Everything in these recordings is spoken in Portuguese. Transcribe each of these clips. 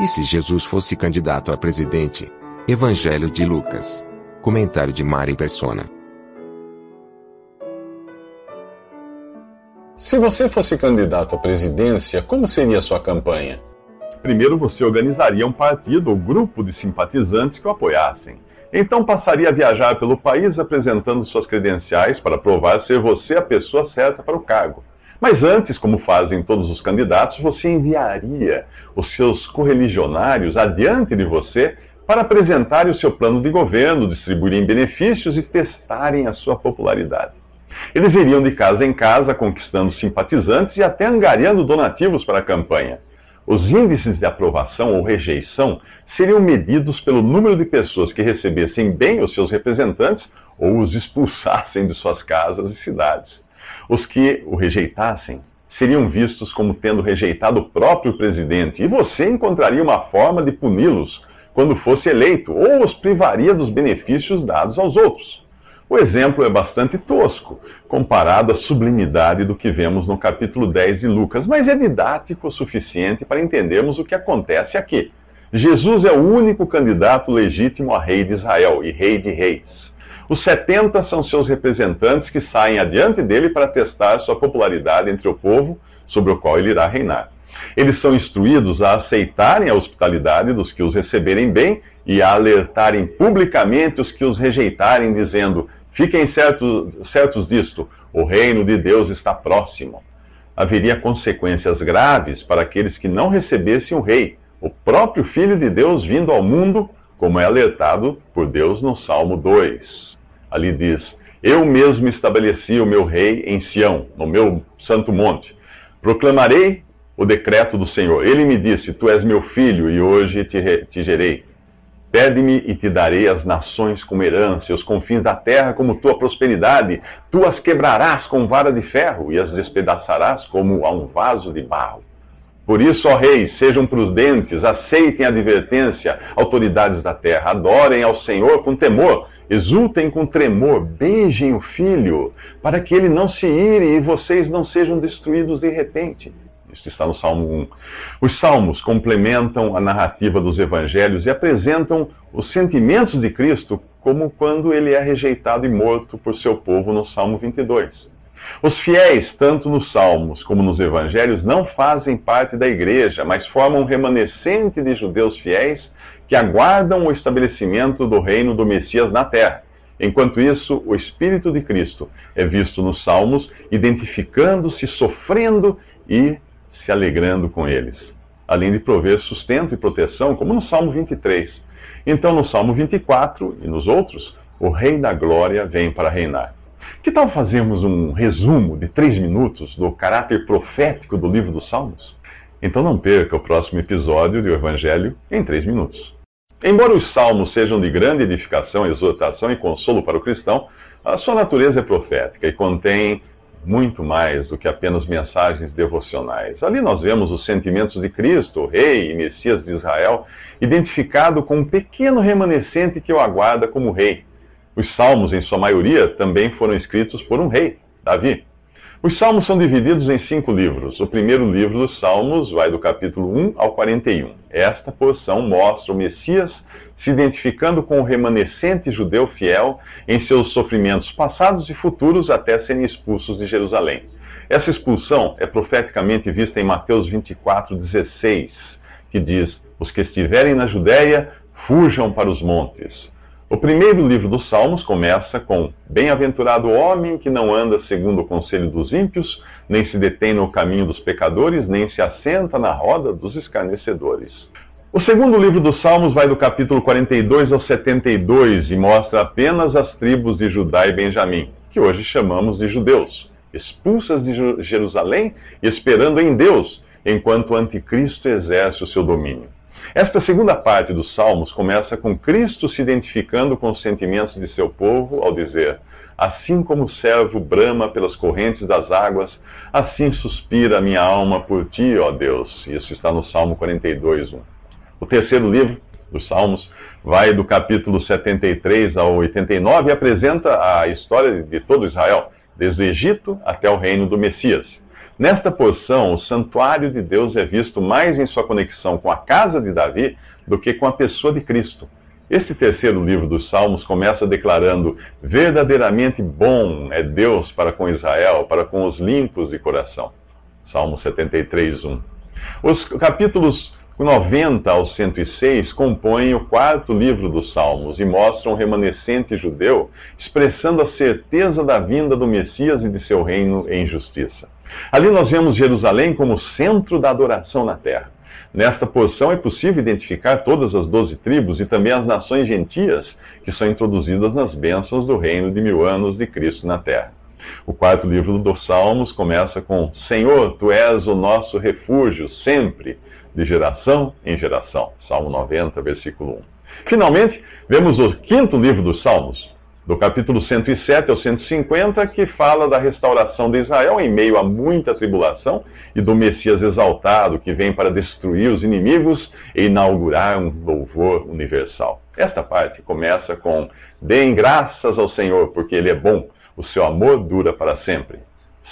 E se Jesus fosse candidato a presidente? Evangelho de Lucas. Comentário de Mari Persona. Se você fosse candidato à presidência, como seria a sua campanha? Primeiro você organizaria um partido ou grupo de simpatizantes que o apoiassem. Então passaria a viajar pelo país apresentando suas credenciais para provar ser você a pessoa certa para o cargo. Mas antes, como fazem todos os candidatos, você enviaria os seus correligionários adiante de você para apresentarem o seu plano de governo, distribuírem benefícios e testarem a sua popularidade. Eles iriam de casa em casa conquistando simpatizantes e até angariando donativos para a campanha. Os índices de aprovação ou rejeição seriam medidos pelo número de pessoas que recebessem bem os seus representantes ou os expulsassem de suas casas e cidades. Os que o rejeitassem seriam vistos como tendo rejeitado o próprio presidente, e você encontraria uma forma de puni-los quando fosse eleito, ou os privaria dos benefícios dados aos outros. O exemplo é bastante tosco, comparado à sublimidade do que vemos no capítulo 10 de Lucas, mas é didático o suficiente para entendermos o que acontece aqui. Jesus é o único candidato legítimo a rei de Israel e rei de reis. Os 70 são seus representantes que saem adiante dele para testar sua popularidade entre o povo sobre o qual ele irá reinar. Eles são instruídos a aceitarem a hospitalidade dos que os receberem bem e a alertarem publicamente os que os rejeitarem, dizendo: Fiquem certos, certos disto, o reino de Deus está próximo. Haveria consequências graves para aqueles que não recebessem o rei, o próprio Filho de Deus vindo ao mundo, como é alertado por Deus no Salmo 2. Ali diz: Eu mesmo estabeleci o meu rei em Sião, no meu santo monte. Proclamarei o decreto do Senhor. Ele me disse: Tu és meu filho e hoje te, te gerei. Pede-me e te darei as nações como herança, os confins da terra como tua prosperidade. Tu as quebrarás com vara de ferro e as despedaçarás como a um vaso de barro. Por isso, ó reis, sejam prudentes, aceitem a advertência, autoridades da terra, adorem ao Senhor com temor, exultem com tremor, beijem o filho, para que ele não se ire e vocês não sejam destruídos de repente. Isso está no Salmo 1. Os salmos complementam a narrativa dos evangelhos e apresentam os sentimentos de Cristo como quando ele é rejeitado e morto por seu povo no Salmo 22. Os fiéis, tanto nos salmos como nos evangelhos, não fazem parte da igreja, mas formam um remanescente de judeus fiéis que aguardam o estabelecimento do reino do Messias na terra. Enquanto isso, o Espírito de Cristo é visto nos Salmos, identificando-se, sofrendo e se alegrando com eles, além de prover sustento e proteção, como no Salmo 23. Então, no Salmo 24 e nos outros, o Rei da Glória vem para reinar. Que tal fazermos um resumo de três minutos do caráter profético do livro dos Salmos? Então não perca o próximo episódio do Evangelho em três minutos. Embora os salmos sejam de grande edificação, exortação e consolo para o cristão, a sua natureza é profética e contém muito mais do que apenas mensagens devocionais. Ali nós vemos os sentimentos de Cristo, Rei e Messias de Israel, identificado com um pequeno remanescente que o aguarda como rei. Os salmos, em sua maioria, também foram escritos por um rei, Davi. Os salmos são divididos em cinco livros. O primeiro livro dos salmos vai do capítulo 1 ao 41. Esta porção mostra o Messias se identificando com o remanescente judeu fiel em seus sofrimentos passados e futuros até serem expulsos de Jerusalém. Essa expulsão é profeticamente vista em Mateus 24:16, que diz: Os que estiverem na Judéia, fujam para os montes. O primeiro livro dos Salmos começa com: Bem-aventurado o homem que não anda segundo o conselho dos ímpios, nem se detém no caminho dos pecadores, nem se assenta na roda dos escarnecedores. O segundo livro dos Salmos vai do capítulo 42 ao 72 e mostra apenas as tribos de Judá e Benjamim, que hoje chamamos de judeus. expulsas de Jerusalém e esperando em Deus, enquanto o anticristo exerce o seu domínio. Esta segunda parte dos Salmos começa com Cristo se identificando com os sentimentos de seu povo ao dizer: Assim como o servo brama pelas correntes das águas, assim suspira a minha alma por ti, ó Deus. Isso está no Salmo 42, 1. O terceiro livro dos Salmos vai do capítulo 73 ao 89 e apresenta a história de todo Israel, desde o Egito até o reino do Messias. Nesta porção, o santuário de Deus é visto mais em sua conexão com a casa de Davi do que com a pessoa de Cristo. Este terceiro livro dos Salmos começa declarando: Verdadeiramente bom é Deus para com Israel, para com os limpos de coração. Salmo 73, 1. Os capítulos 90 ao 106 compõem o quarto livro dos Salmos e mostram o remanescente judeu expressando a certeza da vinda do Messias e de seu reino em justiça. Ali nós vemos Jerusalém como centro da adoração na terra. Nesta porção é possível identificar todas as doze tribos e também as nações gentias que são introduzidas nas bênçãos do reino de mil anos de Cristo na terra. O quarto livro dos Salmos começa com: Senhor, tu és o nosso refúgio sempre, de geração em geração. Salmo 90, versículo 1. Finalmente, vemos o quinto livro dos Salmos, do capítulo 107 ao 150, que fala da restauração de Israel em meio a muita tribulação e do Messias exaltado que vem para destruir os inimigos e inaugurar um louvor universal. Esta parte começa com: Deem graças ao Senhor, porque Ele é bom, o seu amor dura para sempre.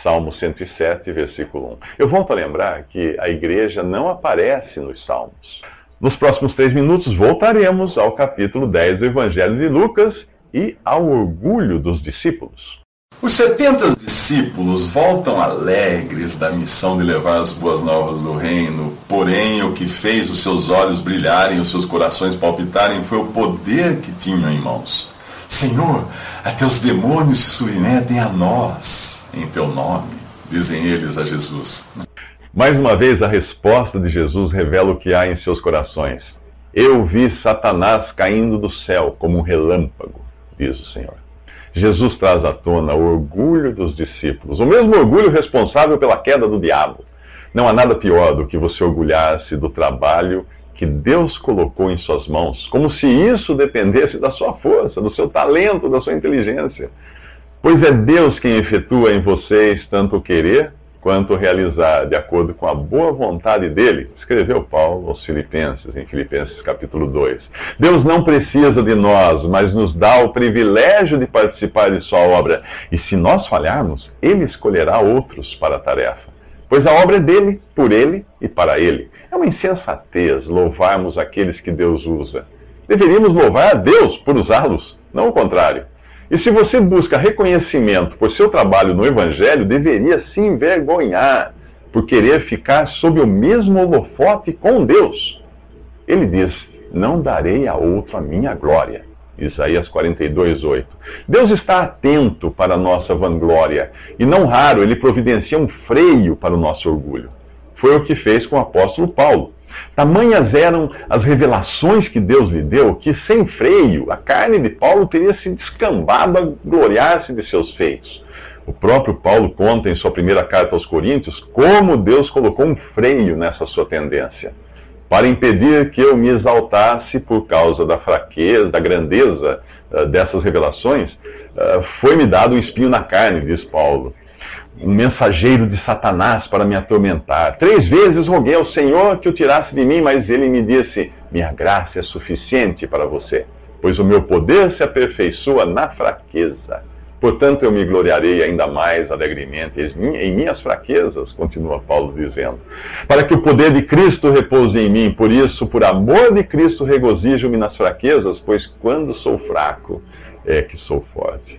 Salmo 107, versículo 1. Eu volto a lembrar que a igreja não aparece nos Salmos. Nos próximos três minutos voltaremos ao capítulo 10 do Evangelho de Lucas e ao orgulho dos discípulos. Os setenta discípulos voltam alegres da missão de levar as boas novas do reino, porém o que fez os seus olhos brilharem, os seus corações palpitarem, foi o poder que tinham em mãos. Senhor, até os demônios se submetem a nós, em teu nome, dizem eles a Jesus. Mais uma vez, a resposta de Jesus revela o que há em seus corações. Eu vi Satanás caindo do céu como um relâmpago diz o Senhor. Jesus traz à tona o orgulho dos discípulos, o mesmo orgulho responsável pela queda do diabo. Não há nada pior do que você orgulhar-se do trabalho que Deus colocou em suas mãos, como se isso dependesse da sua força, do seu talento, da sua inteligência. Pois é Deus quem efetua em vocês tanto o querer quanto realizar, de acordo com a boa vontade dele, escreveu Paulo aos Filipenses, em Filipenses capítulo 2. Deus não precisa de nós, mas nos dá o privilégio de participar de sua obra. E se nós falharmos, ele escolherá outros para a tarefa. Pois a obra é dele, por ele e para ele. É uma insensatez louvarmos aqueles que Deus usa. Deveríamos louvar a Deus por usá-los, não o contrário. E se você busca reconhecimento por seu trabalho no Evangelho, deveria se envergonhar por querer ficar sob o mesmo holofote com Deus. Ele diz: Não darei a outro a minha glória. Isaías 42, 8. Deus está atento para a nossa vanglória e, não raro, ele providencia um freio para o nosso orgulho. Foi o que fez com o apóstolo Paulo. Tamanhas eram as revelações que Deus lhe deu que, sem freio, a carne de Paulo teria se descambado a gloriar-se de seus feitos. O próprio Paulo conta em sua primeira carta aos Coríntios como Deus colocou um freio nessa sua tendência, para impedir que eu me exaltasse por causa da fraqueza, da grandeza uh, dessas revelações. Uh, Foi-me dado um espinho na carne, diz Paulo um mensageiro de Satanás para me atormentar. Três vezes roguei ao Senhor que o tirasse de mim, mas ele me disse: Minha graça é suficiente para você, pois o meu poder se aperfeiçoa na fraqueza. Portanto, eu me gloriarei ainda mais alegremente em minhas fraquezas, continua Paulo dizendo, para que o poder de Cristo repouse em mim. Por isso, por amor de Cristo, regozijo-me nas fraquezas, pois quando sou fraco é que sou forte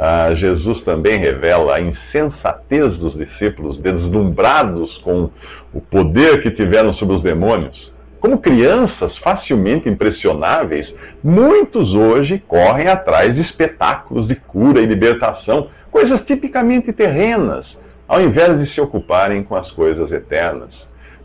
ah, Jesus também revela a insensatez dos discípulos, deslumbrados com o poder que tiveram sobre os demônios. Como crianças facilmente impressionáveis, muitos hoje correm atrás de espetáculos de cura e libertação, coisas tipicamente terrenas, ao invés de se ocuparem com as coisas eternas.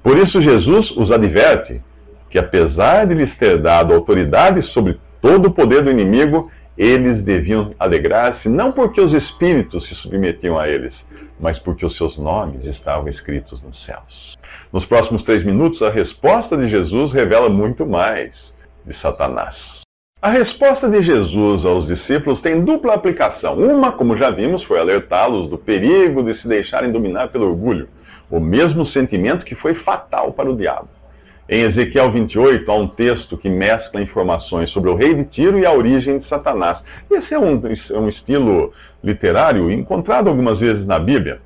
Por isso, Jesus os adverte que, apesar de lhes ter dado autoridade sobre todo o poder do inimigo, Eles deviam alegrar-se não porque os espíritos se submetiam a eles, mas porque os seus nomes estavam escritos nos céus. Nos próximos três minutos, a resposta de Jesus revela muito mais de Satanás. A resposta de Jesus aos discípulos tem dupla aplicação. Uma, como já vimos, foi alertá-los do perigo de se deixarem dominar pelo orgulho, o mesmo sentimento que foi fatal para o diabo. Em Ezequiel 28, há um texto que mescla informações sobre o rei de Tiro e a origem de Satanás. Esse é um, é um estilo literário encontrado algumas vezes na Bíblia,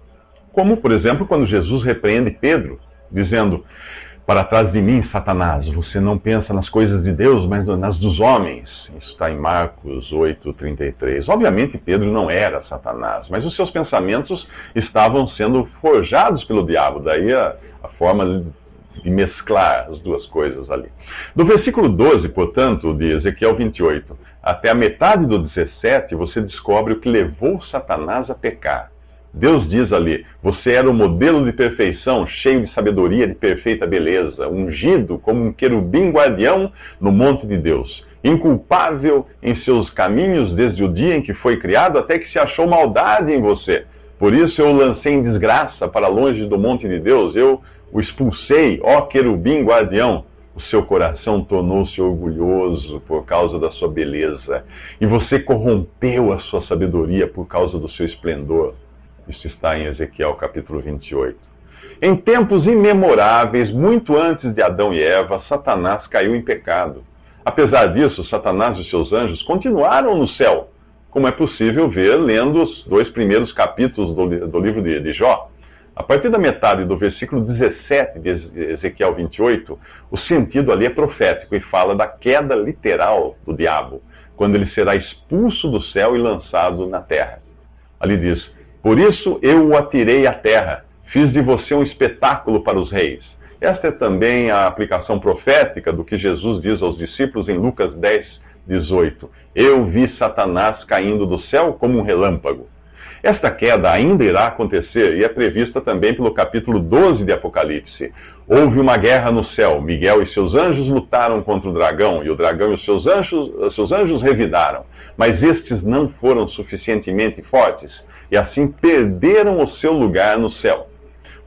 como, por exemplo, quando Jesus repreende Pedro, dizendo: Para trás de mim, Satanás, você não pensa nas coisas de Deus, mas nas dos homens. Isso está em Marcos 8, 33. Obviamente, Pedro não era Satanás, mas os seus pensamentos estavam sendo forjados pelo diabo, daí a, a forma de mesclar as duas coisas ali. Do versículo 12, portanto, de Ezequiel 28, até a metade do 17, você descobre o que levou Satanás a pecar. Deus diz ali: Você era o modelo de perfeição, cheio de sabedoria, de perfeita beleza, ungido como um querubim guardião no monte de Deus, inculpável em seus caminhos desde o dia em que foi criado até que se achou maldade em você. Por isso eu o lancei em desgraça para longe do monte de Deus. Eu o expulsei, ó querubim guardião. O seu coração tornou-se orgulhoso por causa da sua beleza, e você corrompeu a sua sabedoria por causa do seu esplendor. Isso está em Ezequiel capítulo 28. Em tempos imemoráveis, muito antes de Adão e Eva, Satanás caiu em pecado. Apesar disso, Satanás e seus anjos continuaram no céu, como é possível ver lendo os dois primeiros capítulos do, do livro de, de Jó. A partir da metade do versículo 17 de Ezequiel 28, o sentido ali é profético e fala da queda literal do diabo, quando ele será expulso do céu e lançado na terra. Ali diz: Por isso eu o atirei à terra, fiz de você um espetáculo para os reis. Esta é também a aplicação profética do que Jesus diz aos discípulos em Lucas 10, 18. Eu vi Satanás caindo do céu como um relâmpago. Esta queda ainda irá acontecer e é prevista também pelo capítulo 12 de Apocalipse. Houve uma guerra no céu. Miguel e seus anjos lutaram contra o dragão, e o dragão e os seus anjos, seus anjos revidaram. Mas estes não foram suficientemente fortes, e assim perderam o seu lugar no céu.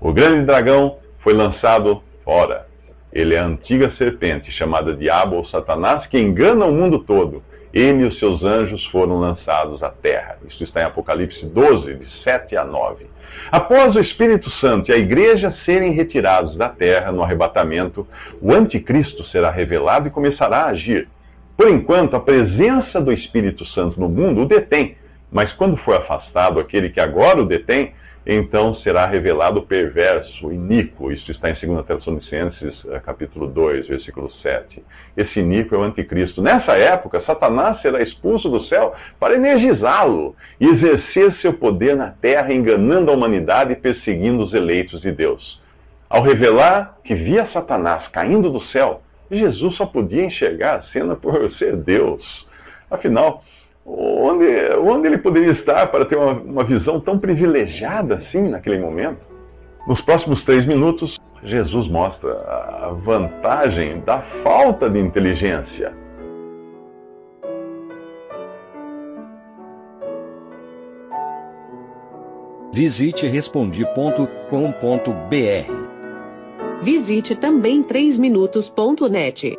O grande dragão foi lançado fora. Ele é a antiga serpente, chamada Diabo ou Satanás, que engana o mundo todo ele e os seus anjos foram lançados à terra. Isso está em Apocalipse 12, de 7 a 9. Após o Espírito Santo e a igreja serem retirados da terra no arrebatamento, o anticristo será revelado e começará a agir. Por enquanto, a presença do Espírito Santo no mundo o detém, mas quando for afastado aquele que agora o detém, então será revelado o perverso, o iníquo. Isso está em 2 Tessalonicenses, eh, capítulo 2, versículo 7. Esse iníquo é o anticristo. Nessa época, Satanás será expulso do céu para energizá-lo e exercer seu poder na terra, enganando a humanidade e perseguindo os eleitos de Deus. Ao revelar que via Satanás caindo do céu, Jesus só podia enxergar a cena por ser Deus. Afinal, onde, onde ele poderia estar para ter uma, uma visão tão privilegiada assim naquele momento? Nos próximos três minutos, Jesus mostra a vantagem da falta de inteligência. Visite respondi.com.br. Visite também 3minutos.net.